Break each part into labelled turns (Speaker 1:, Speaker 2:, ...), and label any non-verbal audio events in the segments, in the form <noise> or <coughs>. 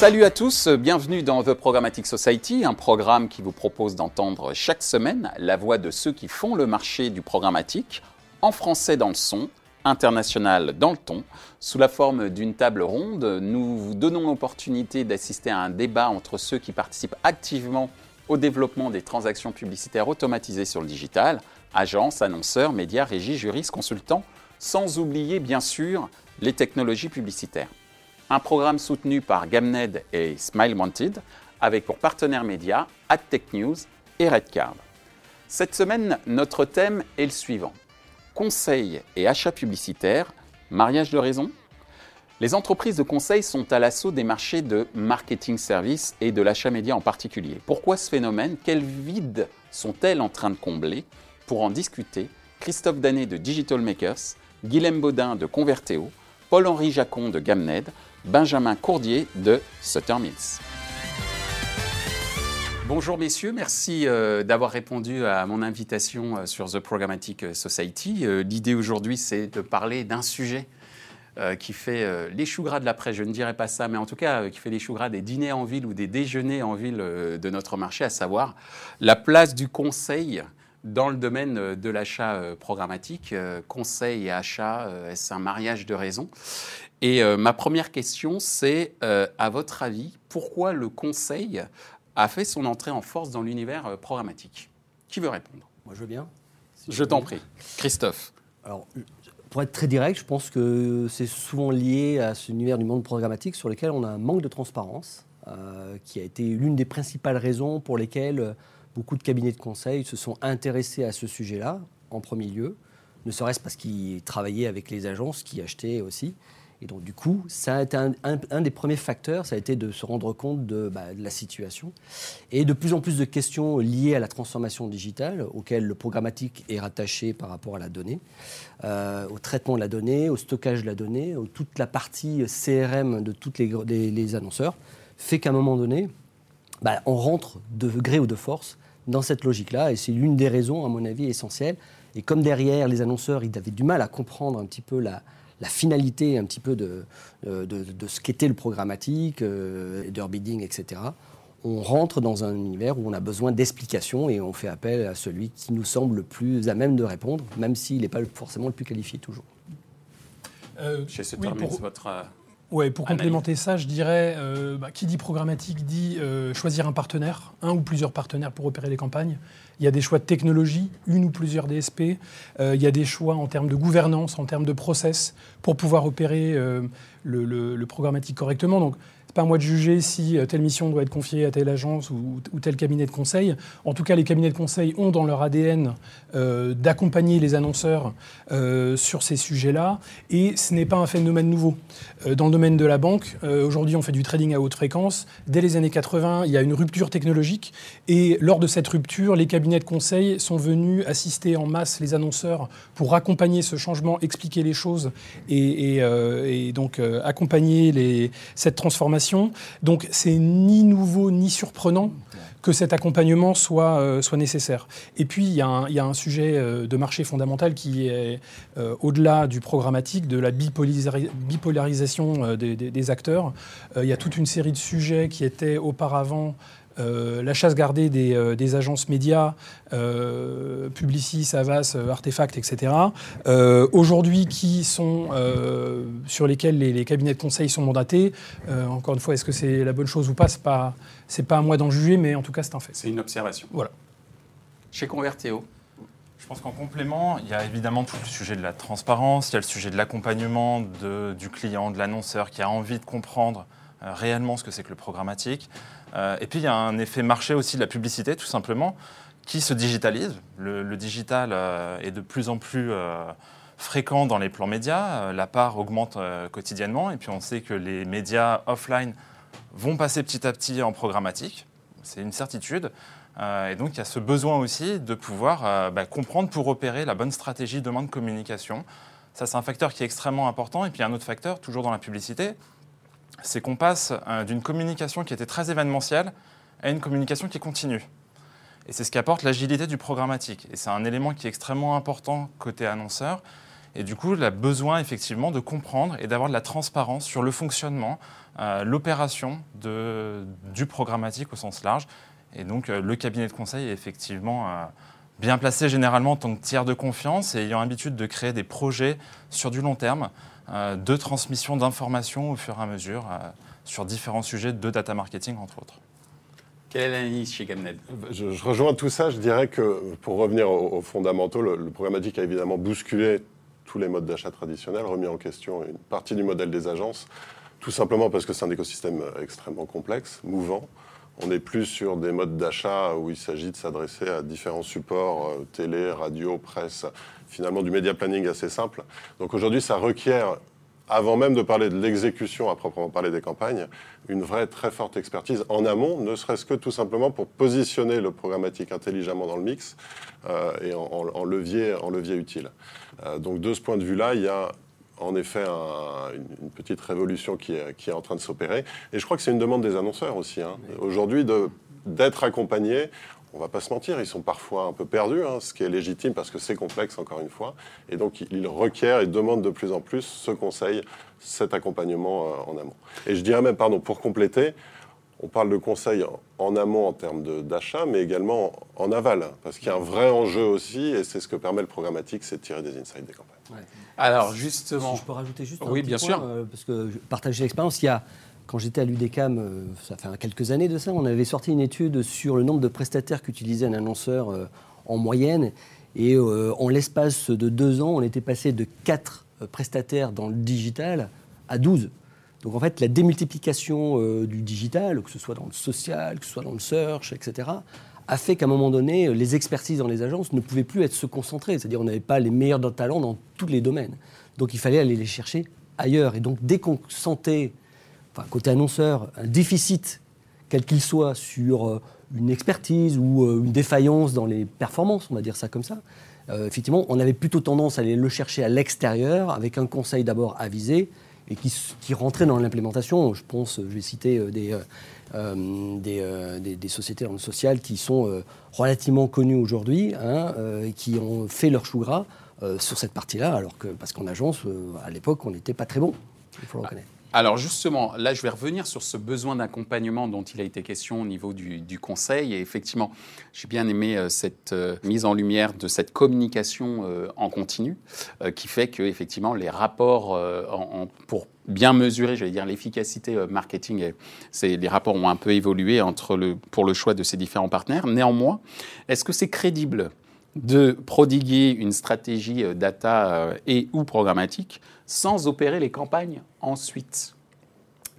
Speaker 1: Salut à tous, bienvenue dans The Programmatic Society, un programme qui vous propose d'entendre chaque semaine la voix de ceux qui font le marché du programmatique, en français dans le son, international dans le ton. Sous la forme d'une table ronde, nous vous donnons l'opportunité d'assister à un débat entre ceux qui participent activement au développement des transactions publicitaires automatisées sur le digital, agences, annonceurs, médias, régies, juristes, consultants, sans oublier bien sûr les technologies publicitaires. Un programme soutenu par Gamned et Smile Wanted, avec pour partenaires médias AdTech News et Redcard. Cette semaine, notre thème est le suivant conseil et achat publicitaire, mariage de raison? Les entreprises de conseil sont à l'assaut des marchés de marketing service et de l'achat média en particulier. Pourquoi ce phénomène? Quel vide sont-elles en train de combler? Pour en discuter, Christophe Danet de Digital Makers, Guilhem Baudin de Converteo, Paul-Henri Jacon de Gamned, Benjamin Courdier de Sutter Mills. Bonjour messieurs, merci euh, d'avoir répondu à mon invitation euh, sur The Programmatic Society. Euh, l'idée aujourd'hui, c'est de parler d'un sujet qui fait les choux gras de la presse, je ne dirais pas ça, mais en tout cas qui fait les choux gras des dîners en ville ou des déjeuners en ville de notre marché, à savoir la place du conseil dans le domaine de l'achat programmatique. Conseil et achat, est-ce un mariage de raison? Et ma première question, c'est, à votre avis, pourquoi le conseil a fait son entrée en force dans l'univers euh, programmatique? Qui veut répondre?
Speaker 2: Moi, je veux bien.
Speaker 1: je t'en prie. Christophe.
Speaker 2: Alors, pour être très direct, je pense que c'est souvent lié à cet univers du monde programmatique sur lequel on a un manque de transparence, euh, qui a été l'une des principales raisons pour lesquelles euh, beaucoup de cabinets de conseil se sont intéressés à ce sujet-là, en premier lieu, ne serait-ce parce qu'ils travaillaient avec les agences qui achetaient aussi. Et donc, du coup, ça a été un, des premiers facteurs, ça a été de se rendre compte bah, de, la situation. Et de plus en plus de questions liées à la transformation digitale, auxquelles le programmatique est rattaché par rapport à la donnée, euh, au traitement de la donnée, au stockage de la donnée, toute la partie CRM de tous les, les, annonceurs, fait qu'à un moment donné, bah, on rentre de gré ou de force dans cette logique-là. Et c'est l'une des raisons, à mon avis, essentielles. Et comme derrière, les annonceurs, ils avaient du mal à comprendre un petit peu la la finalité un petit peu de, euh, de, ce qu'était le programmatique, euh, bidding, etc., on rentre dans un univers où on a besoin d'explications et on fait appel à celui qui nous semble le plus à même de répondre, même s'il n'est pas forcément le plus qualifié toujours.
Speaker 1: Euh, Chez ce oui, pour... votre euh,
Speaker 3: Ouais, pour complémenter ça, je dirais, bah, qui dit programmatique dit choisir un partenaire, un ou plusieurs partenaires pour opérer les campagnes. Il y a des choix de technologie, une ou plusieurs DSP. Euh, il y a des choix en termes de gouvernance, en termes de process, pour pouvoir opérer euh, le, le, programmatique correctement. Donc, n'est pas à moi de juger si euh, telle mission doit être confiée à telle agence ou, tel cabinet de conseil. En tout cas, les cabinets de conseil ont dans leur ADN euh, d'accompagner les annonceurs euh, sur ces sujets-là. Et ce n'est pas un phénomène nouveau. dans le domaine de la banque, aujourd'hui, on fait du trading à haute fréquence. Dès les années 80, il y a une rupture technologique. Et lors de cette rupture, les cabinets de conseil sont venus assister en masse les annonceurs pour accompagner ce changement, expliquer les choses et, donc accompagner cette transformation donc c'est ni nouveau ni surprenant que cet accompagnement soit, euh, nécessaire. Et puis, il y, a un, sujet euh, de marché fondamental qui est euh, au-delà du programmatique, de la bipolarisation des, acteurs. il y a toute une série de sujets qui étaient auparavant euh, la chasse gardée des, euh, agences médias, euh, Publicis, Savas, Artefact, etc. Aujourd'hui, qui sont sur lesquels les, cabinets de conseil sont mandatés. encore une fois, est-ce que c'est la bonne chose ou pas C'est pas, c'est pas à moi d'en juger, mais en tout cas, c'est un fait.
Speaker 1: C'est une observation.
Speaker 3: Voilà.
Speaker 1: Chez Convertéo.
Speaker 4: Je pense qu'en complément, il y a évidemment tout le sujet de la transparence, il y a le sujet de l'accompagnement du client, de l'annonceur qui a envie de comprendre réellement ce que c'est que le programmatique. Euh, et puis il y a un effet marché aussi de la publicité, tout simplement, qui se digitalise. Le, digital euh, est de plus en plus euh, fréquent dans les plans médias. la part augmente quotidiennement. Et puis on sait que les médias offline vont passer petit à petit en programmatique. C'est une certitude. et donc il y a ce besoin aussi de pouvoir bah, comprendre pour opérer la bonne stratégie demain de communication. Ça, c'est un facteur qui est extrêmement important. Et puis un autre facteur, toujours dans la publicité, c'est qu'on passe euh, d'une communication qui était très événementielle à une communication qui continue. Et c'est ce qui apporte l'agilité du programmatique. Et c'est un élément qui est extrêmement important côté annonceur. Et du coup, il a besoin effectivement de comprendre et d'avoir de la transparence sur le fonctionnement, euh, l'opération du programmatique au sens large. Et donc, euh, le cabinet de conseil est effectivement bien placé généralement en tant que tiers de confiance et ayant l'habitude de créer des projets sur du long terme de transmission d'informations au fur et à mesure sur différents sujets de data marketing, entre autres.
Speaker 1: Quelle est l'analyse chez Gamned?
Speaker 5: Je, rejoins tout ça. Je dirais que, pour revenir aux, fondamentaux, le, programmatique a évidemment bousculé tous les modes d'achat traditionnels, remis en question une partie du modèle des agences, tout simplement parce que c'est un écosystème extrêmement complexe, mouvant. On n'est plus sur des modes d'achat où il s'agit de s'adresser à différents supports, euh, télé, radio, presse, finalement du média planning assez simple. Donc aujourd'hui, ça requiert avant même de parler de l'exécution à proprement parler des campagnes, une vraie très forte expertise en amont, ne serait-ce que tout simplement pour positionner le programmatique intelligemment dans le mix euh, et en, levier, en levier utile. Euh, donc de ce point de vue-là, il y a en effet une, petite révolution qui est, qui est en train de s'opérer. Et je crois que c'est une demande des annonceurs aussi. Hein. Aujourd'hui, d'être accompagnés on va pas se mentir, ils sont parfois un peu perdus, hein, ce qui est légitime parce que c'est complexe encore une fois. Et donc ils requièrent et demandent de plus en plus ce conseil, cet accompagnement euh, en amont. Et je dirais même, pardon, pour compléter, on parle de conseil en amont en termes d'achat, mais également en aval, parce qu'il y a un vrai enjeu aussi, et c'est ce que permet le programmatique, c'est de tirer des insights des campagnes.
Speaker 1: Alors justement,
Speaker 2: si je peux rajouter juste un
Speaker 1: oui, bien sûr,
Speaker 2: euh, parce que partager l'expérience, il y a quand j'étais à l'UDECAM, euh, ça fait quelques années de ça, on avait sorti une étude sur le nombre de prestataires qu'utilisait un annonceur euh, en moyenne. Et en l'espace de deux ans, on était passé de 4 prestataires dans le digital à 12. Donc en fait, la démultiplication du digital, que ce soit dans le social, que ce soit dans le search, etc., a fait qu'à un moment donné, les expertises dans les agences ne pouvaient plus être se concentrer. C'est-à-dire on n'avait pas les meilleurs talents dans tous les domaines. Donc il fallait aller les chercher ailleurs. Et donc dès qu'on sentait côté annonceur, un déficit, quel qu'il soit, sur euh, une expertise ou euh, une défaillance dans les performances, on va dire ça comme ça, euh, effectivement, on avait plutôt tendance à aller le chercher à l'extérieur, avec un conseil d'abord avisé, et qui, qui rentrait dans l'implémentation. Je pense, je vais citer des, des, des, sociétés sociales qui sont relativement connues aujourd'hui, hein, et qui ont fait leur chou gras sur cette partie-là, alors que, parce qu'en agence, à l'époque, on n'était pas très bon, il faut le reconnaître.
Speaker 1: Alors justement, là, je vais revenir sur ce besoin d'accompagnement dont il a été question au niveau du, conseil. Et effectivement, j'ai bien aimé euh, cette euh, mise en lumière de cette communication euh, en continu, qui fait que effectivement les rapports pour bien mesurer, j'allais dire, l'efficacité marketing, les rapports ont un peu évolué entre le, pour le choix de ces différents partenaires. Néanmoins, est-ce que c'est crédible de prodiguer une stratégie euh, data euh, et ou programmatique sans opérer les campagnes ensuite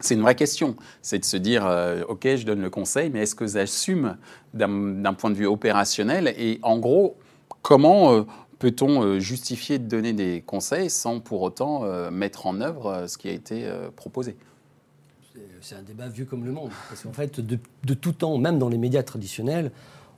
Speaker 1: c'est une vraie question. C'est de se dire, euh, OK, je donne le conseil, mais est-ce que j'assume d'un point de vue opérationnel? Et en gros, comment peut-on justifier de donner des conseils sans pour autant mettre en œuvre ce qui a été proposé?
Speaker 2: C'est un débat vieux comme le monde. Parce qu'en fait, de, de, tout temps, même dans les médias traditionnels,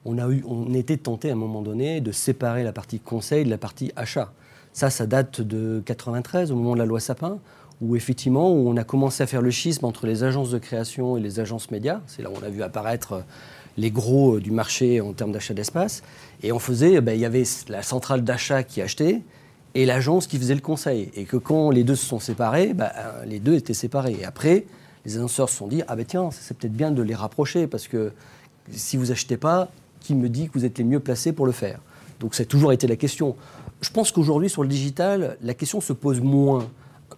Speaker 2: on, a eu, on était tenté à un moment donné de séparer la partie conseil de la partie achat. Ça, ça date de 93, au moment de la loi Sapin, où effectivement, on a commencé à faire le schisme entre les agences de création et les agences médias. C'est là où on a vu apparaître les gros du marché en termes d'achat d'espace. Et on faisait, ben, il y avait la centrale d'achat qui achetait et l'agence qui faisait le conseil. Et que quand les deux se sont séparés, ben, les deux étaient séparés. Et après, les annonceurs se sont dit, ah ben tiens, c'est peut-être bien de les rapprocher parce que si vous achetez pas, qui me dit que vous êtes les mieux placés pour le faire Donc a toujours été la question. Je pense qu'aujourd'hui, sur le digital, la question se pose moins.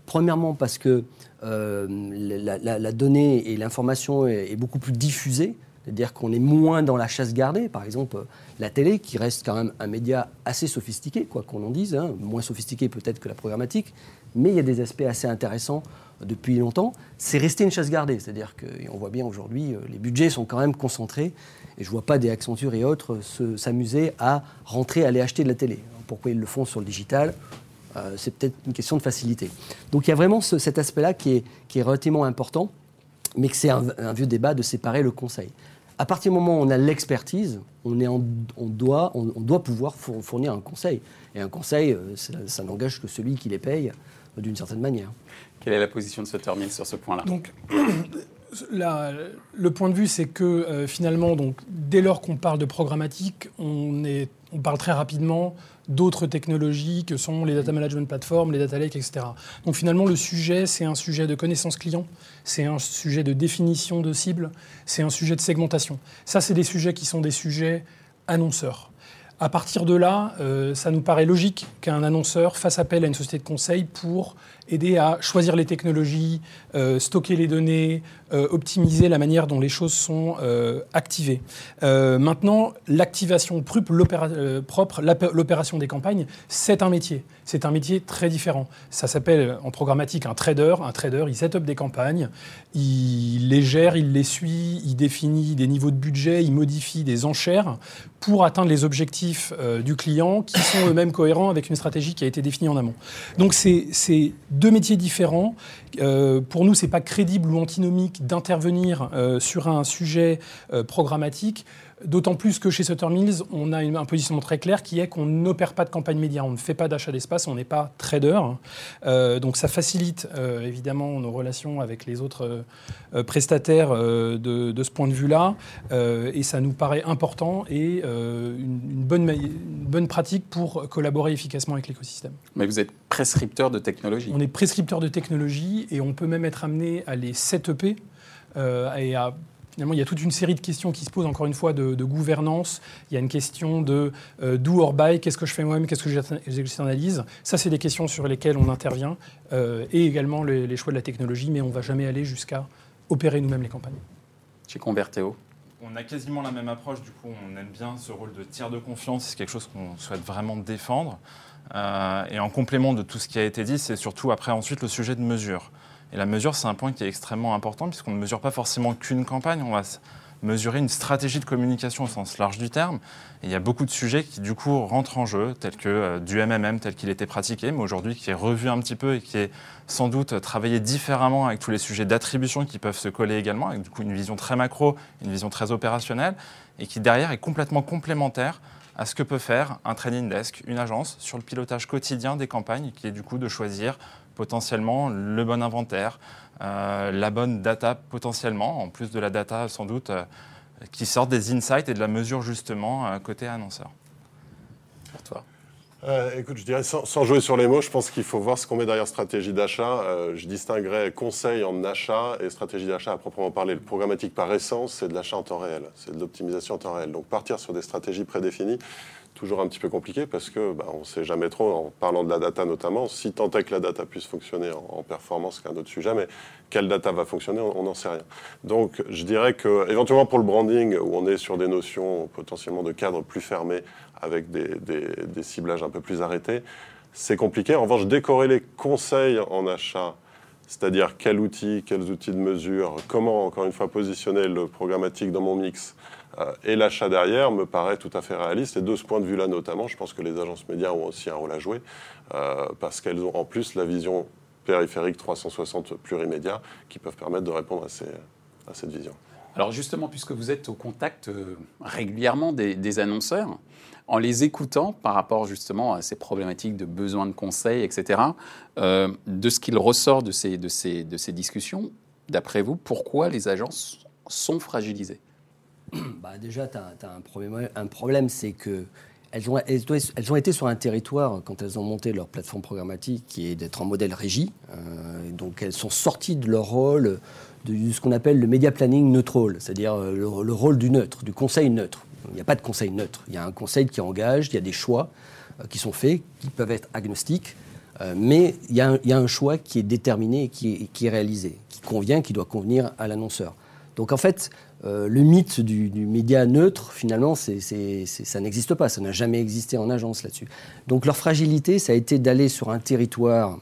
Speaker 2: Premièrement parce que euh, la, donnée et l'information est, beaucoup plus diffusée, c'est-à-dire qu'on est moins dans la chasse gardée. Par exemple, la télé, qui reste quand même un média assez sophistiqué, quoi qu'on en dise, hein, moins sophistiqué peut-être que la programmatique, mais il y a des aspects assez intéressants depuis longtemps. C'est resté une chasse gardée, c'est-à-dire qu'on voit bien aujourd'hui, euh, les budgets sont quand même concentrés et je ne vois pas des Accenture et autres s'amuser à rentrer, aller acheter de la télé. Pourquoi ils le font sur le digital euh, C'est peut-être une question de facilité. Donc il y a vraiment cet aspect-là qui est, relativement important, mais que c'est un, vieux débat de séparer le conseil. À partir du moment où on a l'expertise, on, doit, pouvoir fournir un conseil. Et un conseil, euh, ça n'engage que celui qui les paye d'une certaine manière.
Speaker 1: Quelle est la position de Suttermill sur ce point-là?
Speaker 3: Donc, <coughs> le point de vue, c'est que euh, finalement, donc, dès lors qu'on parle de programmatique, on, est, on parle très rapidement d'autres technologies que sont les data management platforms, les data lakes, etc. Donc finalement, le sujet, c'est un sujet de connaissance client, c'est un sujet de définition de cible, c'est un sujet de segmentation. Ça, c'est des sujets qui sont des sujets annonceurs. À partir de là, euh, ça nous paraît logique qu'un annonceur fasse appel à une société de conseil pour aider à choisir les technologies, euh, stocker les données, euh, optimiser la manière dont les choses sont activées. maintenant, l'activation propre, l'opération des campagnes, c'est un métier. C'est un métier très différent. Ça s'appelle en programmatique un trader. Un trader, il set up des campagnes, il les gère, il les suit, il définit des niveaux de budget, il modifie des enchères pour atteindre les objectifs euh, du client qui sont eux-mêmes cohérents avec une stratégie qui a été définie en amont. Donc c'est deux métiers différents. Euh, pour nous, c'est pas crédible ou antinomique d'intervenir euh, sur un sujet programmatique D'autant plus que chez Sutter Mills, on a un positionnement très clair qui est qu'on n'opère pas de campagne média, on ne fait pas d'achat d'espace, on n'est pas trader. Euh, donc ça facilite euh, évidemment nos relations avec les autres euh, prestataires de, ce point de vue-là. et ça nous paraît important et une, bonne, une bonne pratique pour collaborer efficacement avec l'écosystème.
Speaker 1: Mais vous êtes prescripteur de technologie.
Speaker 3: On est prescripteur de technologie et on peut même être amené à les setuper et à Finalement, il y a toute une série de questions qui se posent, encore une fois, de, gouvernance. Il y a une question de euh, do or buy, qu'est-ce que je fais moi-même, qu'est-ce que j'externalise. Ça, c'est des questions sur lesquelles on intervient, euh, et également les, choix de la technologie, mais on ne va jamais aller jusqu'à opérer nous-mêmes les campagnes.
Speaker 1: Chez Converteo
Speaker 4: on a quasiment la même approche, du coup on aime bien ce rôle de tiers de confiance, c'est quelque chose qu'on souhaite vraiment défendre. Euh, et en complément de tout ce qui a été dit, c'est surtout après ensuite le sujet de mesure. Et la mesure, c'est un point qui est extrêmement important puisqu'on ne mesure pas forcément qu'une campagne, on va mesurer une stratégie de communication au sens large du terme. Et il y a beaucoup de sujets qui, du coup, rentrent en jeu, tels que euh, du MMM tel qu'il était pratiqué, mais aujourd'hui qui est revu un petit peu et qui est sans doute travaillé différemment avec tous les sujets d'attribution qui peuvent se coller également, avec du coup une vision très macro, une vision très opérationnelle, et qui derrière est complètement complémentaire à ce que peut faire un training desk, une agence, sur le pilotage quotidien des campagnes, qui est du coup de choisir potentiellement le bon inventaire, euh, la bonne data potentiellement, en plus de la data sans doute euh, qui sort des insights et de la mesure justement euh, côté annonceur.
Speaker 1: Pour toi
Speaker 5: écoute, je dirais sans, jouer sur les mots, je pense qu'il faut voir ce qu'on met derrière stratégie d'achat. je distinguerais conseil en achat et stratégie d'achat à proprement parler. Le programmatique par essence, c'est de l'achat en temps réel, c'est de l'optimisation en temps réel. Donc partir sur des stratégies prédéfinies, toujours un petit peu compliqué parce que bah, on ne sait jamais trop, en parlant de la data notamment, si tant est que la data puisse fonctionner en, performance, c'est un autre sujet, mais quelle data va fonctionner, on n'en sait rien. Donc je dirais que éventuellement pour le branding, où on est sur des notions potentiellement de cadre plus fermés, avec des, des ciblages un peu plus arrêtés, c'est compliqué. En revanche, décorer les conseils en achat, c'est-à-dire quel outil, quels outils de mesure, comment, encore une fois, positionner le programmatique dans mon mix, et l'achat derrière me paraît tout à fait réaliste. Et de ce point de vue-là, notamment, je pense que les agences médias ont aussi un rôle à jouer, euh, parce qu'elles ont en plus la vision périphérique 360 plurimédia qui peuvent permettre de répondre à, cette vision.
Speaker 1: Alors justement, puisque vous êtes au contact euh, régulièrement des, annonceurs, en les écoutant par rapport justement à ces problématiques de besoin de conseils, etc., de ce qu'il ressort ces, ces, de ces discussions, d'après vous, pourquoi les agences sont fragilisées? <clears throat>
Speaker 2: bah Déjà, tu as, un problème, un problème c'est que elles ont, été sur un territoire, quand elles ont monté leur plateforme programmatique, qui est d'être en modèle régie. Euh, donc elles sont sorties de leur rôle de, ce qu'on appelle le media planning neutral, c'est-à-dire euh, le, rôle du neutre, du conseil neutre. Il n'y a pas de conseil neutre. Il y a un conseil qui engage, il y a des choix euh, qui sont faits, qui peuvent être agnostiques, mais il y, a un, choix qui est déterminé et qui, qui est réalisé, qui convient, qui doit convenir à l'annonceur. Donc en fait, euh, le mythe du, média neutre, finalement, ça n'existe pas. Ça n'a jamais existé en agence là-dessus. Donc leur fragilité, ça a été d'aller sur un territoire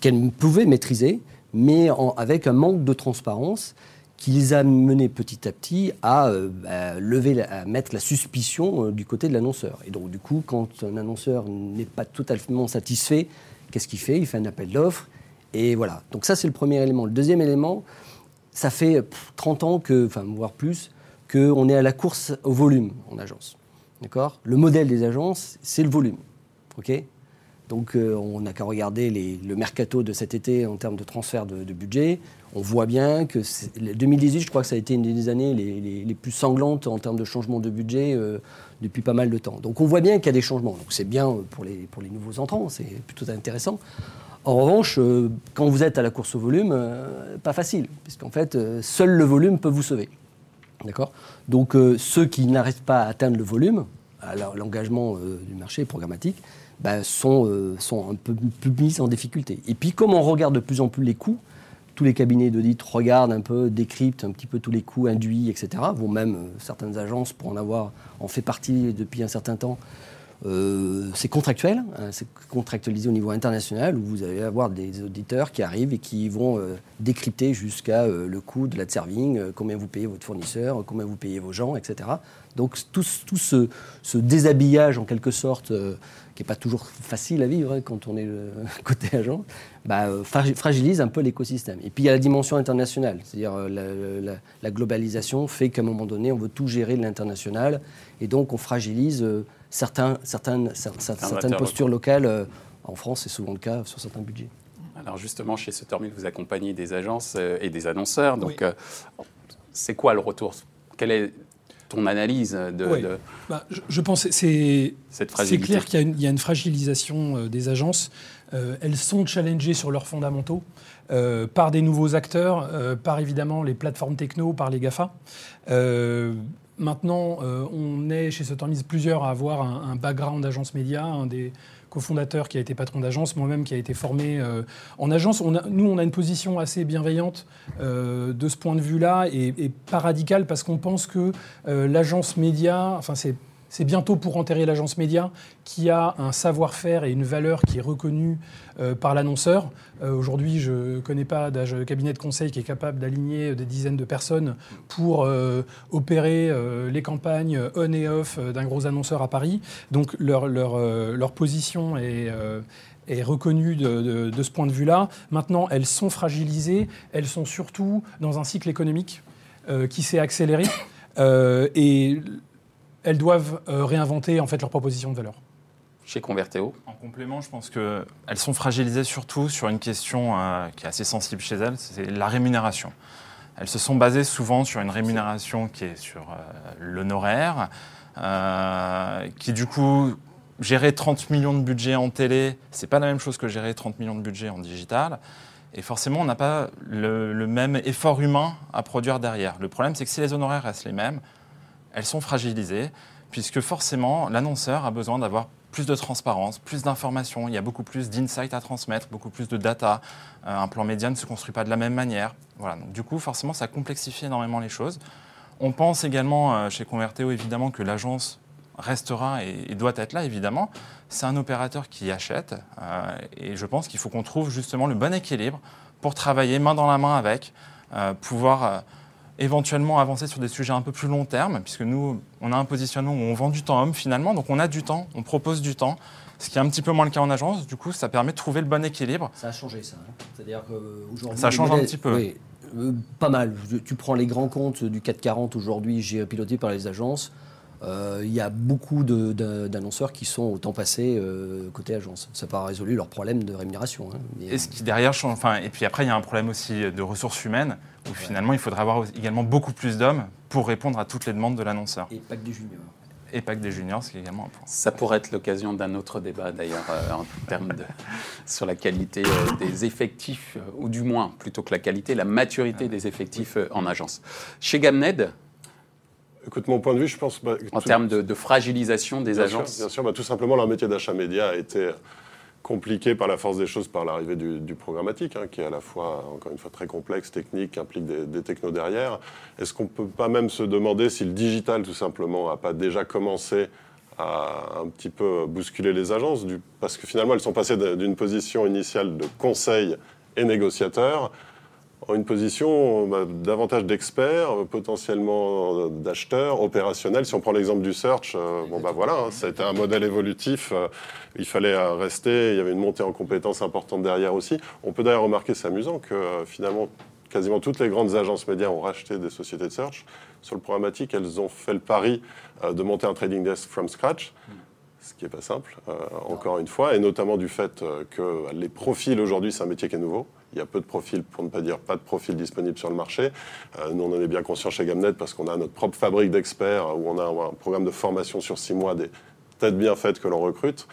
Speaker 2: qu'elles pouvaient maîtriser, mais avec un manque de transparence qui les a menés petit à petit à, euh, lever, à mettre la suspicion euh, du côté de l'annonceur. Et donc, du coup, quand un annonceur n'est pas totalement satisfait, qu'est-ce qu'il fait? Il fait un appel d'offres. Et voilà. Donc, ça, c'est le premier élément. Le deuxième élément, ça fait 30 ans, que, enfin, voire plus, qu'on est à la course au volume en agence. D'accord? Le modèle des agences, c'est le volume. OK? Donc euh, on n'a qu'à regarder le mercato de cet été en termes de transfert de, budget. On voit bien que 2018, je crois que ça a été une des années les, plus sanglantes en termes de changement de budget euh, depuis pas mal de temps. Donc on voit bien qu'il y a des changements. Donc c'est bien les, pour les nouveaux entrants, c'est plutôt intéressant. En revanche, euh, quand vous êtes à la course au volume, pas facile, puisqu'en fait, seul le volume peut vous sauver. D'accord? Donc ceux qui n'arrivent pas à atteindre le volume, l'engagement du marché programmatique, bah, sont, euh, sont un peu mis en difficulté. Et puis, comme on regarde de plus en plus les coûts, tous les cabinets d'audit regardent un peu, décryptent un petit peu tous les coûts induits, etc. Vont même, euh, certaines agences, pour en avoir, en fait partie depuis un certain temps, euh, c'est contractuel, hein, c'est contractualisé au niveau international où vous allez avoir des auditeurs qui arrivent et qui vont décrypter jusqu'à le coût de la serving, combien vous payez votre fournisseur, combien vous payez vos gens, etc. Donc tout, ce, ce, déshabillage en quelque sorte qui n'est pas toujours facile à vivre hein, quand on est <laughs> côté agent, bah, euh, fragilise un peu l'écosystème. Et puis il y a la dimension internationale, c'est-à-dire euh, la, globalisation fait qu'à un moment donné, on veut tout gérer de l'international, et donc on fragilise euh, certains, certaines, certaines postures locales. En France, c'est souvent le cas sur certains budgets.
Speaker 1: Alors justement, chez Suttermill, vous accompagnez des agences et des annonceurs. Donc, c'est quoi le retour? Quel est ton analyse de,
Speaker 3: bah, je, pense que c'est c'est clair qu'il y, a une fragilisation euh, des agences. Euh, elles sont challengées sur leurs fondamentaux euh, par des nouveaux acteurs, par évidemment les plateformes techno, par les GAFA. Maintenant, on est chez Sotormise plusieurs à avoir un, un background d'agence média. Un des, cofondateur qui a été patron d'agence, moi-même qui a été formé euh, en agence. Nous, on a une position assez bienveillante euh, de ce point de vue-là et, et, pas radicale parce qu'on pense que euh, l'agence média, enfin c'est c'est bientôt pour enterrer l'agence média qui a un savoir-faire et une valeur qui est reconnue euh, par l'annonceur. Euh, aujourd'hui, je ne connais pas de cabinet de conseil qui est capable d'aligner des dizaines de personnes pour euh, opérer les campagnes on et off d'un gros annonceur à Paris. Donc leur, position est reconnue de, de, ce point de vue-là. Maintenant, elles sont fragilisées, elles sont surtout dans un cycle économique qui s'est accéléré. et elles doivent euh, réinventer en fait leur proposition de valeur.
Speaker 1: Chez Convertéo
Speaker 4: En complément, je pense qu'elles sont fragilisées surtout sur une question euh, qui est assez sensible chez elles, c'est la rémunération. Elles se sont basées souvent sur une rémunération qui est sur euh, l'honoraire, qui du coup, gérer 30 millions de budget en télé, c'est pas la même chose que gérer 30 millions de budget en digital. Et forcément, on n'a pas le, le, même effort humain à produire derrière. Le problème, c'est que si les honoraires restent les mêmes, elles sont fragilisées, puisque forcément, l'annonceur a besoin d'avoir plus de transparence, plus d'informations, il y a beaucoup plus d'insights à transmettre, beaucoup plus de data. Euh, un plan média ne se construit pas de la même manière. Voilà, donc du coup, forcément, ça complexifie énormément les choses. On pense également euh, chez Converteo, évidemment, que l'agence restera et, doit être là, évidemment. C'est un opérateur qui achète, euh, et je pense qu'il faut qu'on trouve justement le bon équilibre pour travailler main dans la main avec, pouvoir éventuellement avancer sur des sujets un peu plus long terme, puisque nous, on a un positionnement où on vend du temps homme finalement, donc on a du temps, on propose du temps, ce qui est un petit peu moins le cas en agence. Du coup, ça permet de trouver le bon équilibre.
Speaker 2: Ça a changé ça. Hein. C'est-à-dire qu'aujourd'hui.
Speaker 4: Ça change un petit peu. Oui,
Speaker 2: euh, pas mal. Tu prends les grands comptes du 440 aujourd'hui, j'ai piloté par les agences. Euh, il y a beaucoup d'annonceurs qui sont au temps passé euh, côté agence. Ça n'a pas résolu leur problème de rémunération. Hein,
Speaker 4: et, ce qui derrière, enfin, et puis après, il y a un problème aussi de ressources humaines, où finalement, il faudrait avoir également beaucoup plus d'hommes pour répondre à toutes les demandes de l'annonceur.
Speaker 2: Et pas que des juniors.
Speaker 4: Et pas que des juniors, c'est également un point.
Speaker 1: Ça pourrait être l'occasion d'un autre débat d'ailleurs euh, en termes de <laughs> sur la qualité des effectifs, ou du moins plutôt que la qualité, la maturité des effectifs en agence. Chez Gamned,
Speaker 5: Écoute, mon point de vue, je pense.
Speaker 1: Bah, en termes de, fragilisation des agences
Speaker 5: Bien sûr, bah, tout simplement, leur métier d'achat média a été compliqué par la force des choses par l'arrivée du, programmatique, hein, qui est à la fois, encore une fois, très complexe, technique, implique des, technos derrière. Est-ce qu'on ne peut pas même se demander si le digital, tout simplement, n'a pas déjà commencé à un petit peu bousculer les agences Parce que finalement, elles sont passées d'une position initiale de conseil et négociateur une position bah, davantage d'experts, euh, potentiellement euh, d'acheteurs, opérationnels. Si on prend l'exemple du search, euh, bon bah voilà, hein, c'était un modèle évolutif. il fallait rester, il y avait une montée en compétences importante derrière aussi. On peut d'ailleurs remarquer, c'est amusant, que finalement quasiment toutes les grandes agences médias ont racheté des sociétés de search. Sur le programmatique, elles ont fait le pari de monter un trading desk from scratch. ce qui n'est pas simple, euh, encore une fois, et notamment du fait euh, que les profils aujourd'hui, c'est un métier qui est nouveau. Il y a peu de profils, pour ne pas dire pas de profils disponibles sur le marché. Euh, nous, on en est bien conscient chez Gamnet parce qu'on a notre propre fabrique d'experts où on a un, programme de formation sur six mois des têtes bien faites que l'on recrute.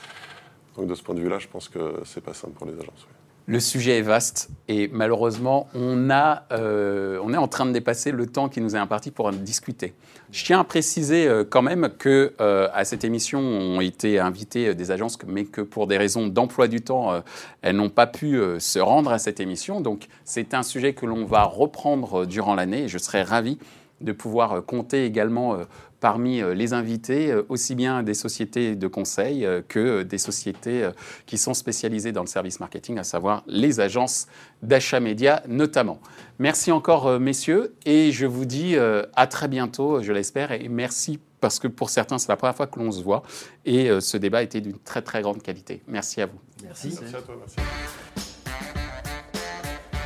Speaker 5: Donc de ce point de vue-là, je pense que c'est pas simple pour les agences.
Speaker 1: Le sujet est vaste et malheureusement, on, a, euh, on est en train de dépasser le temps qui nous est imparti pour en discuter. Je tiens à préciser euh, quand même que euh, à cette émission ont été invitées des agences, mais que pour des raisons d'emploi du temps, elles n'ont pas pu se rendre à cette émission. Donc c'est un sujet que l'on va reprendre durant l'année et je serais ravi de pouvoir compter également parmi euh, les invités, euh, aussi bien des sociétés de conseil euh, que des sociétés qui sont spécialisées dans le service marketing, à savoir les agences d'achat média notamment. Merci encore, messieurs, et je vous dis à très bientôt, je l'espère, et merci parce que pour certains, c'est la première fois que l'on se voit, et ce débat était d'une très très grande qualité. Merci à vous.
Speaker 5: Merci. Merci à toi. Merci.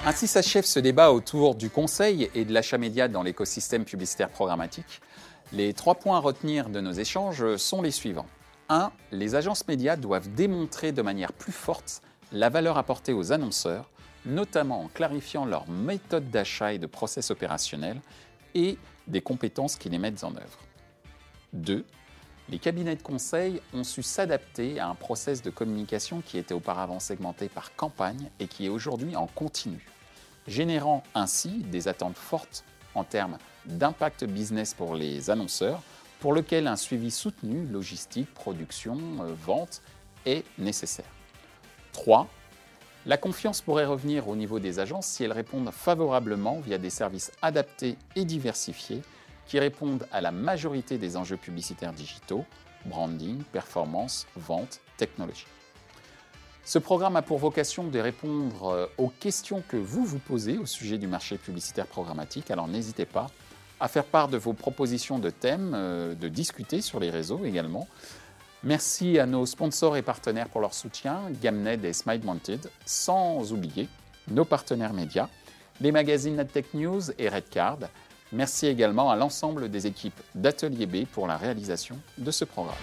Speaker 1: Ainsi s'achève ce débat autour du conseil et de l'achat média dans l'écosystème publicitaire programmatique. Les trois points à retenir de nos échanges sont les suivants. 1. Les agences médias doivent démontrer de manière plus forte la valeur apportée aux annonceurs, notamment en clarifiant leurs méthodes d'achat et de process opérationnels et des compétences qui les mettent en œuvre. 2. Les cabinets de conseil ont su s'adapter à un process de communication qui était auparavant segmenté par campagne et qui est aujourd'hui en continu, générant ainsi des attentes fortes en termes d'impact business pour les annonceurs, pour lequel un suivi soutenu, logistique, production, euh, vente, est nécessaire. 3. La confiance pourrait revenir au niveau des agences si elles répondent favorablement via des services adaptés et diversifiés qui répondent à la majorité des enjeux publicitaires digitaux, branding, performance, vente, technologie. Ce programme a pour vocation de répondre euh, aux questions que vous vous posez au sujet du marché publicitaire programmatique, alors n'hésitez pas à faire part de vos propositions de thèmes, euh, de discuter sur les réseaux également. Merci à nos sponsors et partenaires pour leur soutien, Gamned et Mounted, sans oublier nos partenaires médias, les magazines NetTech News et Redcard. Merci également à l'ensemble des équipes d'Atelier B pour la réalisation de ce programme.